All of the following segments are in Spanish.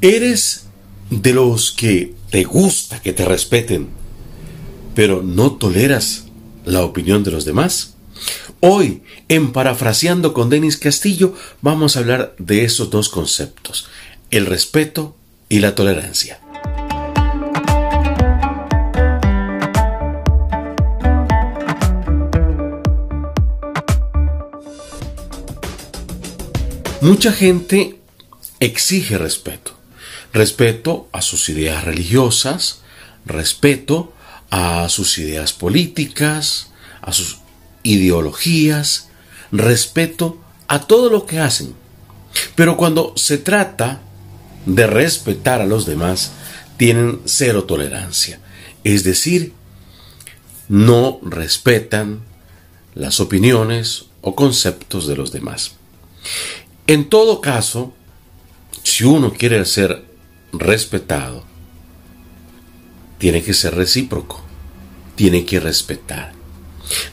¿Eres de los que te gusta que te respeten, pero no toleras la opinión de los demás? Hoy, en Parafraseando con Denis Castillo, vamos a hablar de esos dos conceptos, el respeto y la tolerancia. Mucha gente exige respeto respeto a sus ideas religiosas, respeto a sus ideas políticas, a sus ideologías, respeto a todo lo que hacen. Pero cuando se trata de respetar a los demás, tienen cero tolerancia. Es decir, no respetan las opiniones o conceptos de los demás. En todo caso, si uno quiere ser respetado, tiene que ser recíproco, tiene que respetar.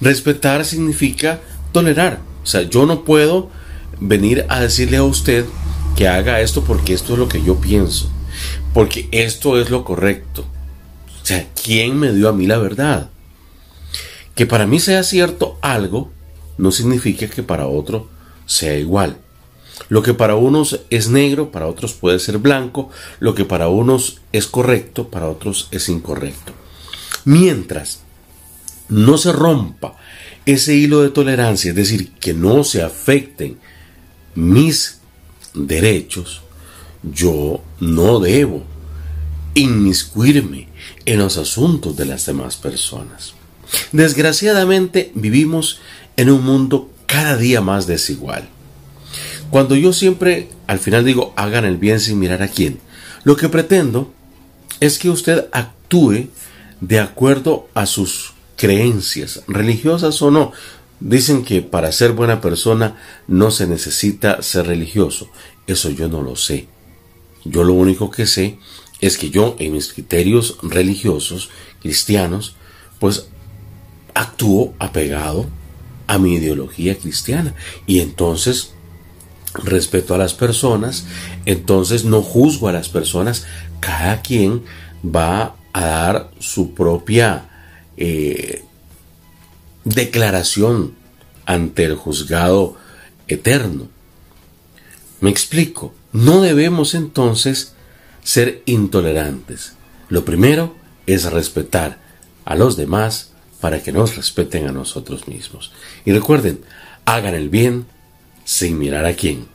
Respetar significa tolerar. O sea, yo no puedo venir a decirle a usted que haga esto porque esto es lo que yo pienso, porque esto es lo correcto. O sea, ¿quién me dio a mí la verdad? Que para mí sea cierto algo no significa que para otro sea igual. Lo que para unos es negro, para otros puede ser blanco, lo que para unos es correcto, para otros es incorrecto. Mientras no se rompa ese hilo de tolerancia, es decir, que no se afecten mis derechos, yo no debo inmiscuirme en los asuntos de las demás personas. Desgraciadamente vivimos en un mundo cada día más desigual. Cuando yo siempre al final digo hagan el bien sin mirar a quién, lo que pretendo es que usted actúe de acuerdo a sus creencias, religiosas o no. Dicen que para ser buena persona no se necesita ser religioso. Eso yo no lo sé. Yo lo único que sé es que yo en mis criterios religiosos, cristianos, pues actúo apegado a mi ideología cristiana. Y entonces respeto a las personas, entonces no juzgo a las personas, cada quien va a dar su propia eh, declaración ante el juzgado eterno. Me explico, no debemos entonces ser intolerantes. Lo primero es respetar a los demás para que nos respeten a nosotros mismos. Y recuerden, hagan el bien sin mirar a quién.